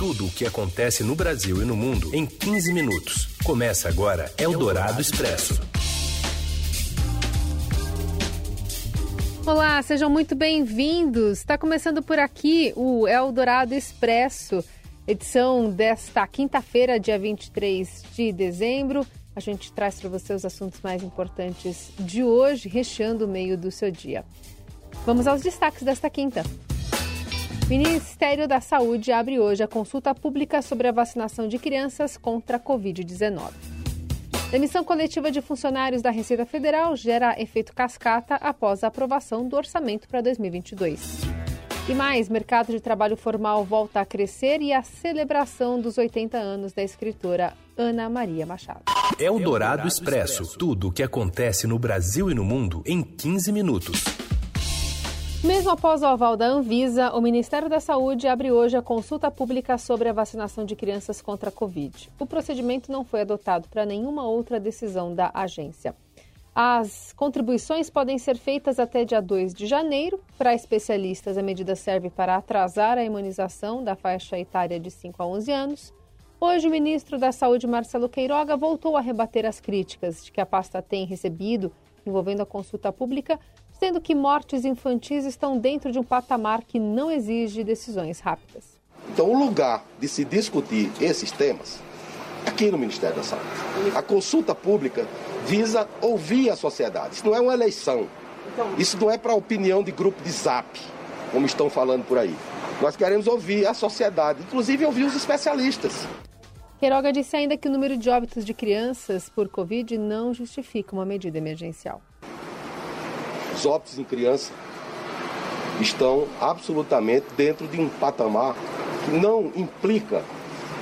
Tudo o que acontece no Brasil e no mundo em 15 minutos. Começa agora Eldorado Expresso. Olá, sejam muito bem-vindos. Está começando por aqui o Eldorado Expresso, edição desta quinta-feira, dia 23 de dezembro. A gente traz para você os assuntos mais importantes de hoje, recheando o meio do seu dia. Vamos aos destaques desta quinta. Ministério da Saúde abre hoje a consulta pública sobre a vacinação de crianças contra a Covid-19. Demissão coletiva de funcionários da Receita Federal gera efeito cascata após a aprovação do orçamento para 2022. E mais, mercado de trabalho formal volta a crescer e a celebração dos 80 anos da escritora Ana Maria Machado. É o Dourado Expresso. Tudo o que acontece no Brasil e no mundo em 15 minutos. Mesmo após o aval da Anvisa, o Ministério da Saúde abre hoje a consulta pública sobre a vacinação de crianças contra a Covid. O procedimento não foi adotado para nenhuma outra decisão da agência. As contribuições podem ser feitas até dia 2 de janeiro. Para especialistas, a medida serve para atrasar a imunização da faixa etária de 5 a 11 anos. Hoje, o ministro da Saúde, Marcelo Queiroga, voltou a rebater as críticas de que a pasta tem recebido envolvendo a consulta pública sendo que mortes infantis estão dentro de um patamar que não exige decisões rápidas. Então, o lugar de se discutir esses temas aqui no Ministério da Saúde. A consulta pública visa ouvir a sociedade. Isso não é uma eleição. Isso não é para opinião de grupo de zap, como estão falando por aí. Nós queremos ouvir a sociedade, inclusive ouvir os especialistas. Queiroga disse ainda que o número de óbitos de crianças por Covid não justifica uma medida emergencial os óbitos em criança estão absolutamente dentro de um patamar que não implica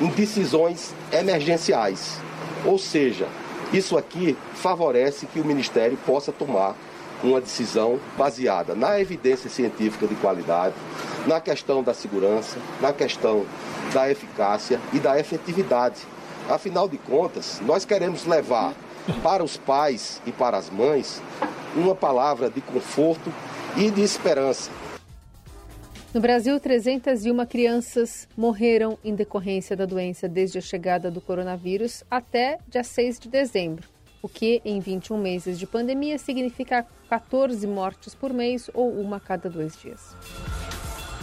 em decisões emergenciais. Ou seja, isso aqui favorece que o Ministério possa tomar uma decisão baseada na evidência científica de qualidade, na questão da segurança, na questão da eficácia e da efetividade. Afinal de contas, nós queremos levar para os pais e para as mães uma palavra de conforto e de esperança. No Brasil, 301 crianças morreram em decorrência da doença desde a chegada do coronavírus até dia 6 de dezembro, o que, em 21 meses de pandemia, significa 14 mortes por mês ou uma a cada dois dias.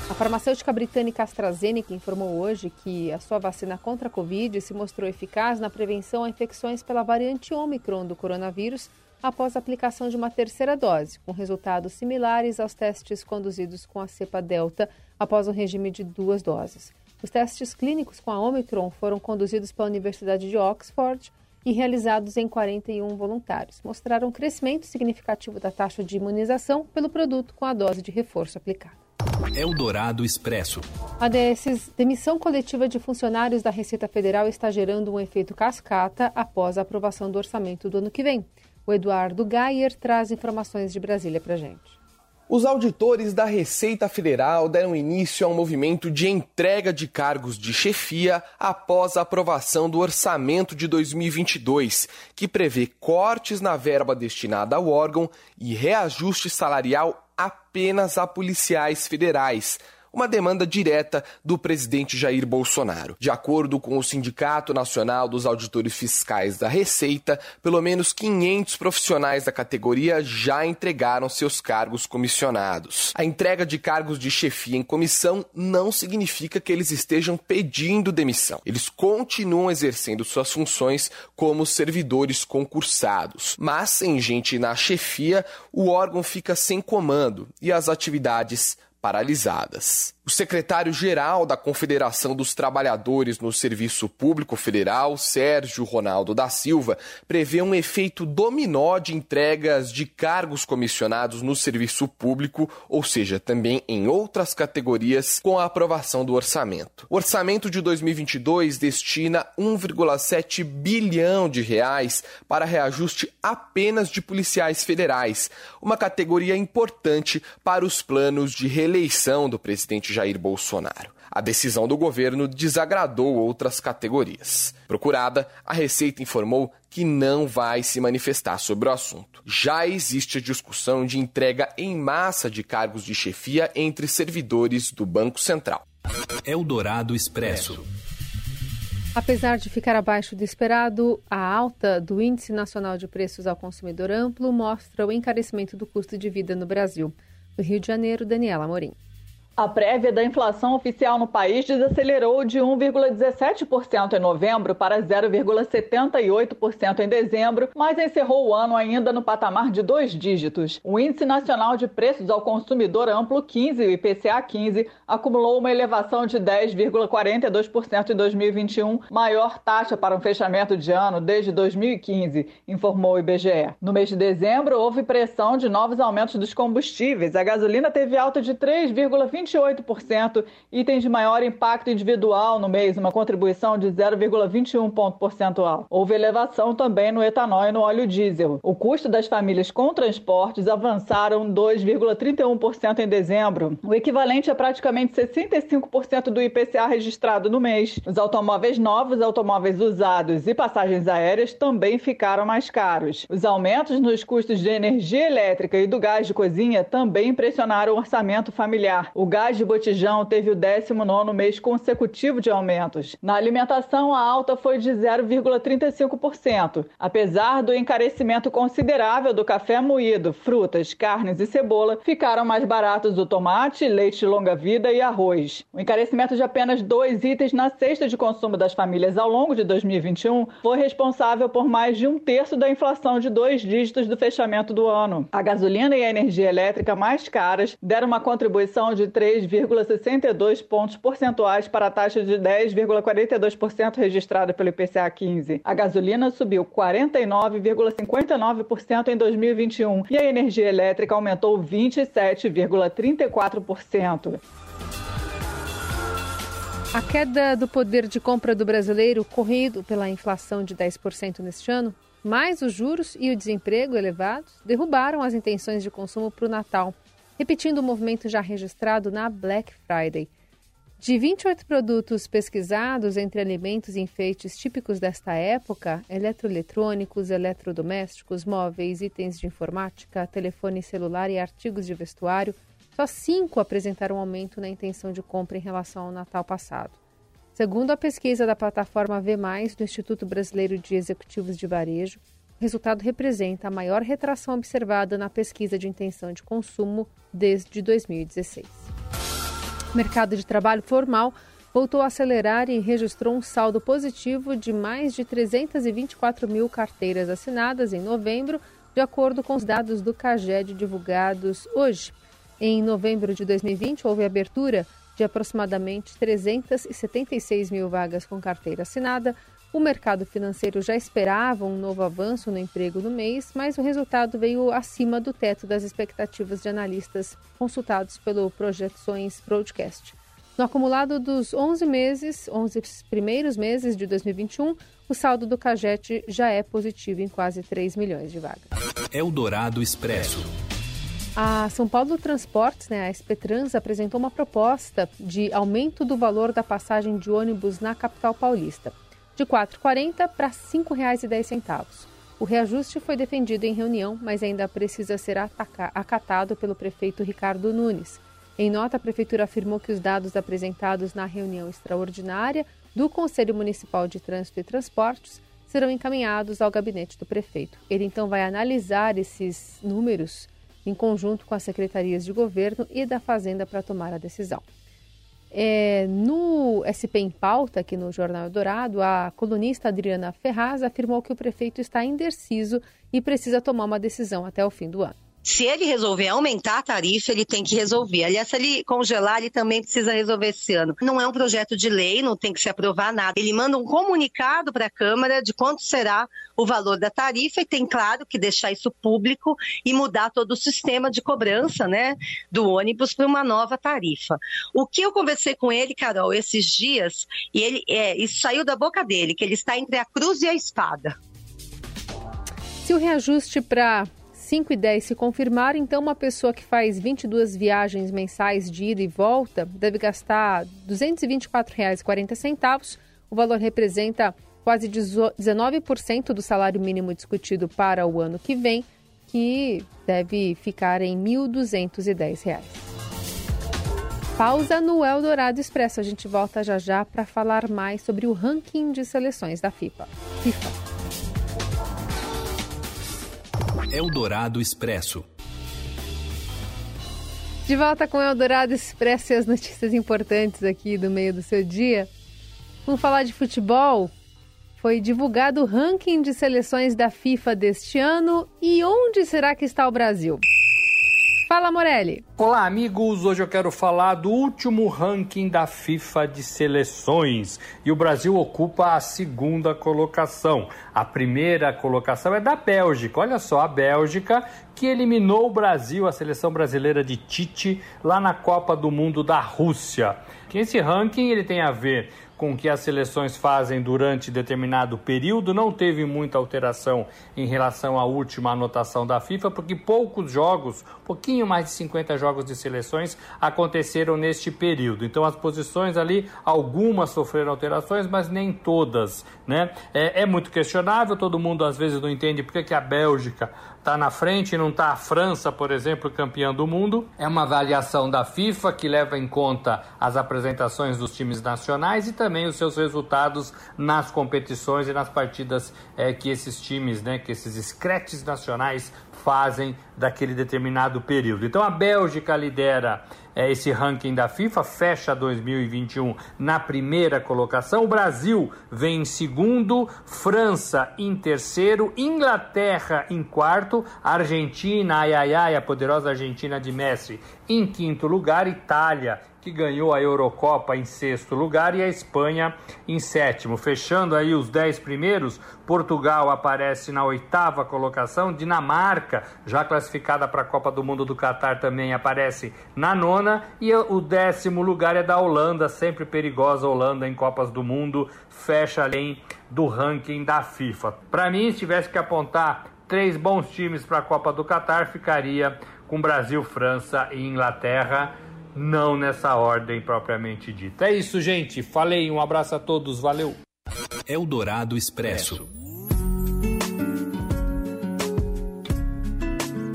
A farmacêutica britânica AstraZeneca informou hoje que a sua vacina contra a Covid se mostrou eficaz na prevenção a infecções pela variante Omicron do coronavírus após a aplicação de uma terceira dose, com resultados similares aos testes conduzidos com a cepa Delta após um regime de duas doses. Os testes clínicos com a Omicron foram conduzidos pela Universidade de Oxford e realizados em 41 voluntários. Mostraram um crescimento significativo da taxa de imunização pelo produto com a dose de reforço aplicada. Eldorado Expresso. A DSs, demissão coletiva de funcionários da Receita Federal está gerando um efeito cascata após a aprovação do orçamento do ano que vem. O Eduardo Gayer traz informações de Brasília para gente. Os auditores da Receita Federal deram início a um movimento de entrega de cargos de chefia após a aprovação do orçamento de 2022, que prevê cortes na verba destinada ao órgão e reajuste salarial apenas a policiais federais, uma demanda direta do presidente Jair Bolsonaro. De acordo com o Sindicato Nacional dos Auditores Fiscais da Receita, pelo menos 500 profissionais da categoria já entregaram seus cargos comissionados. A entrega de cargos de chefia em comissão não significa que eles estejam pedindo demissão. Eles continuam exercendo suas funções como servidores concursados. Mas sem gente na chefia, o órgão fica sem comando e as atividades paralisadas. O secretário-geral da Confederação dos Trabalhadores no Serviço Público Federal, Sérgio Ronaldo da Silva, prevê um efeito dominó de entregas de cargos comissionados no serviço público, ou seja, também em outras categorias, com a aprovação do orçamento. O orçamento de 2022 destina 1,7 bilhão de reais para reajuste apenas de policiais federais, uma categoria importante para os planos de reeleição do presidente Jair Bolsonaro. A decisão do governo desagradou outras categorias. Procurada, a Receita informou que não vai se manifestar sobre o assunto. Já existe a discussão de entrega em massa de cargos de chefia entre servidores do Banco Central. Eldorado Expresso. Apesar de ficar abaixo do esperado, a alta do Índice Nacional de Preços ao Consumidor Amplo mostra o encarecimento do custo de vida no Brasil. Do Rio de Janeiro, Daniela Morim. A prévia da inflação oficial no país desacelerou de 1,17% em novembro para 0,78% em dezembro, mas encerrou o ano ainda no patamar de dois dígitos. O Índice Nacional de Preços ao Consumidor Amplo 15, o IPCA 15, acumulou uma elevação de 10,42% em 2021, maior taxa para um fechamento de ano desde 2015, informou o IBGE. No mês de dezembro, houve pressão de novos aumentos dos combustíveis. A gasolina teve alta de 3,20 28%, itens de maior impacto individual no mês, uma contribuição de 0,21 ponto percentual. Houve elevação também no etanol e no óleo diesel. O custo das famílias com transportes avançaram 2,31% em dezembro, o equivalente a praticamente 65% do IPCA registrado no mês. Os automóveis novos, automóveis usados e passagens aéreas também ficaram mais caros. Os aumentos nos custos de energia elétrica e do gás de cozinha também pressionaram o orçamento familiar. O gás de botijão teve o 19 mês consecutivo de aumentos. Na alimentação, a alta foi de 0,35%. Apesar do encarecimento considerável do café moído, frutas, carnes e cebola, ficaram mais baratos o tomate, leite longa-vida e arroz. O encarecimento de apenas dois itens na cesta de consumo das famílias ao longo de 2021 foi responsável por mais de um terço da inflação de dois dígitos do fechamento do ano. A gasolina e a energia elétrica mais caras deram uma contribuição de 3 3,62 pontos percentuais para a taxa de 10,42% registrada pelo IPCA 15. A gasolina subiu 49,59% em 2021 e a energia elétrica aumentou 27,34%. A queda do poder de compra do brasileiro, corrido pela inflação de 10% neste ano, mais os juros e o desemprego elevados, derrubaram as intenções de consumo para o Natal repetindo o movimento já registrado na Black Friday. De 28 produtos pesquisados entre alimentos e enfeites típicos desta época, eletroeletrônicos, eletrodomésticos, móveis, itens de informática, telefone celular e artigos de vestuário, só cinco apresentaram aumento na intenção de compra em relação ao Natal passado. Segundo a pesquisa da plataforma V, do Instituto Brasileiro de Executivos de Varejo, resultado representa a maior retração observada na pesquisa de intenção de consumo desde 2016. O mercado de trabalho formal voltou a acelerar e registrou um saldo positivo de mais de 324 mil carteiras assinadas em novembro, de acordo com os dados do CAGED divulgados hoje. Em novembro de 2020, houve abertura de aproximadamente 376 mil vagas com carteira assinada, o mercado financeiro já esperava um novo avanço no emprego no mês, mas o resultado veio acima do teto das expectativas de analistas consultados pelo Projeções Broadcast. No acumulado dos 11 meses, 11 primeiros meses de 2021, o saldo do Cagete já é positivo em quase 3 milhões de vagas. Eldorado Expresso. A São Paulo Transportes, né, a SPTrans, apresentou uma proposta de aumento do valor da passagem de ônibus na capital paulista de R$ 4,40 para R$ 5,10. O reajuste foi defendido em reunião, mas ainda precisa ser acatado pelo prefeito Ricardo Nunes. Em nota, a prefeitura afirmou que os dados apresentados na reunião extraordinária do Conselho Municipal de Trânsito e Transportes serão encaminhados ao gabinete do prefeito. Ele então vai analisar esses números em conjunto com as secretarias de governo e da Fazenda para tomar a decisão. É, no SP em Pauta, aqui no Jornal Dourado, a colunista Adriana Ferraz afirmou que o prefeito está indeciso e precisa tomar uma decisão até o fim do ano. Se ele resolver aumentar a tarifa, ele tem que resolver. Aliás, se ele congelar, ele também precisa resolver esse ano. Não é um projeto de lei, não tem que se aprovar nada. Ele manda um comunicado para a Câmara de quanto será o valor da tarifa e tem, claro, que deixar isso público e mudar todo o sistema de cobrança né, do ônibus para uma nova tarifa. O que eu conversei com ele, Carol, esses dias, e ele é, isso saiu da boca dele, que ele está entre a cruz e a espada. Se o reajuste para 5 e 10 se confirmar, então uma pessoa que faz 22 viagens mensais de ida e volta deve gastar R$ 224,40. O valor representa quase 19% do salário mínimo discutido para o ano que vem, que deve ficar em R$ 1.210. Pausa no Eldorado Expresso. A gente volta já já para falar mais sobre o ranking de seleções da FIFA. FIFA. Eldorado Expresso. De volta com o Eldorado Expresso e as notícias importantes aqui do meio do seu dia. Vamos falar de futebol? Foi divulgado o ranking de seleções da FIFA deste ano e onde será que está o Brasil? Fala, Morelli. Olá, amigos. Hoje eu quero falar do último ranking da FIFA de seleções. E o Brasil ocupa a segunda colocação. A primeira colocação é da Bélgica. Olha só, a Bélgica que eliminou o Brasil, a seleção brasileira de Tite, lá na Copa do Mundo da Rússia. Esse ranking ele tem a ver com que as seleções fazem durante determinado período não teve muita alteração em relação à última anotação da FIFA, porque poucos jogos, pouquinho mais de 50 jogos de seleções aconteceram neste período. Então as posições ali, algumas sofreram alterações, mas nem todas, né? É, é muito questionável, todo mundo às vezes não entende porque que a Bélgica está na frente não está a França, por exemplo, campeã do mundo. É uma avaliação da FIFA que leva em conta as apresentações dos times nacionais e também os seus resultados nas competições e nas partidas é, que esses times, né, que esses scratches nacionais fazem daquele determinado período. Então a Bélgica lidera é, esse ranking da FIFA, fecha 2021 na primeira colocação. O Brasil vem em segundo, França em terceiro, Inglaterra em quarto, Argentina, ai ai ai, a poderosa Argentina de Messi em quinto lugar, Itália que ganhou a Eurocopa em sexto lugar e a Espanha em sétimo. Fechando aí os dez primeiros, Portugal aparece na oitava colocação, Dinamarca, já classificada para a Copa do Mundo do Catar, também aparece na nona e o décimo lugar é da Holanda, sempre perigosa Holanda em Copas do Mundo, fecha além do ranking da FIFA. Para mim, se tivesse que apontar três bons times para a Copa do Catar, ficaria com Brasil, França e Inglaterra não nessa ordem propriamente dita. É isso, gente. Falei, um abraço a todos, valeu. Eldorado Expresso.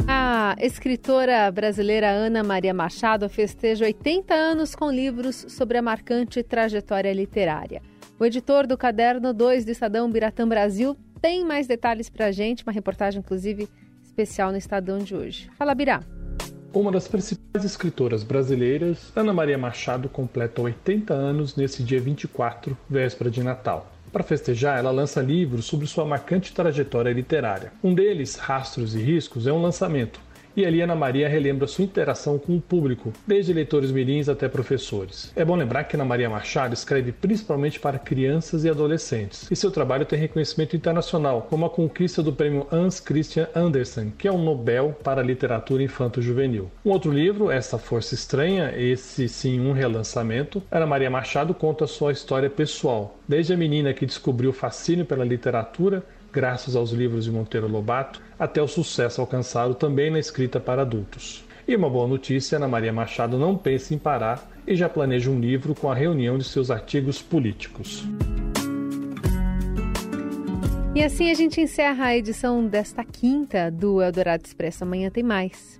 A escritora brasileira Ana Maria Machado festeja 80 anos com livros sobre a marcante trajetória literária. O editor do Caderno 2 do Estadão Biratã Brasil tem mais detalhes para a gente, uma reportagem, inclusive, especial no Estadão de hoje. Fala, Birá. Uma das principais escritoras brasileiras, Ana Maria Machado completa 80 anos nesse dia 24, véspera de Natal. Para festejar, ela lança livros sobre sua marcante trajetória literária. Um deles, Rastros e Riscos, é um lançamento, e ali Ana Maria relembra sua interação com o público, desde leitores mirins até professores. É bom lembrar que Ana Maria Machado escreve principalmente para crianças e adolescentes, e seu trabalho tem reconhecimento internacional, como a conquista do prêmio Hans Christian Andersen, que é um Nobel para literatura infanto-juvenil. Um outro livro, Essa Força Estranha, esse sim um relançamento, Ana Maria Machado conta sua história pessoal, desde a menina que descobriu o fascínio pela literatura graças aos livros de Monteiro Lobato, até o sucesso alcançado também na escrita para adultos. E uma boa notícia: Ana Maria Machado não pensa em parar e já planeja um livro com a reunião de seus artigos políticos. E assim a gente encerra a edição desta quinta do Eldorado Expresso. Amanhã tem mais.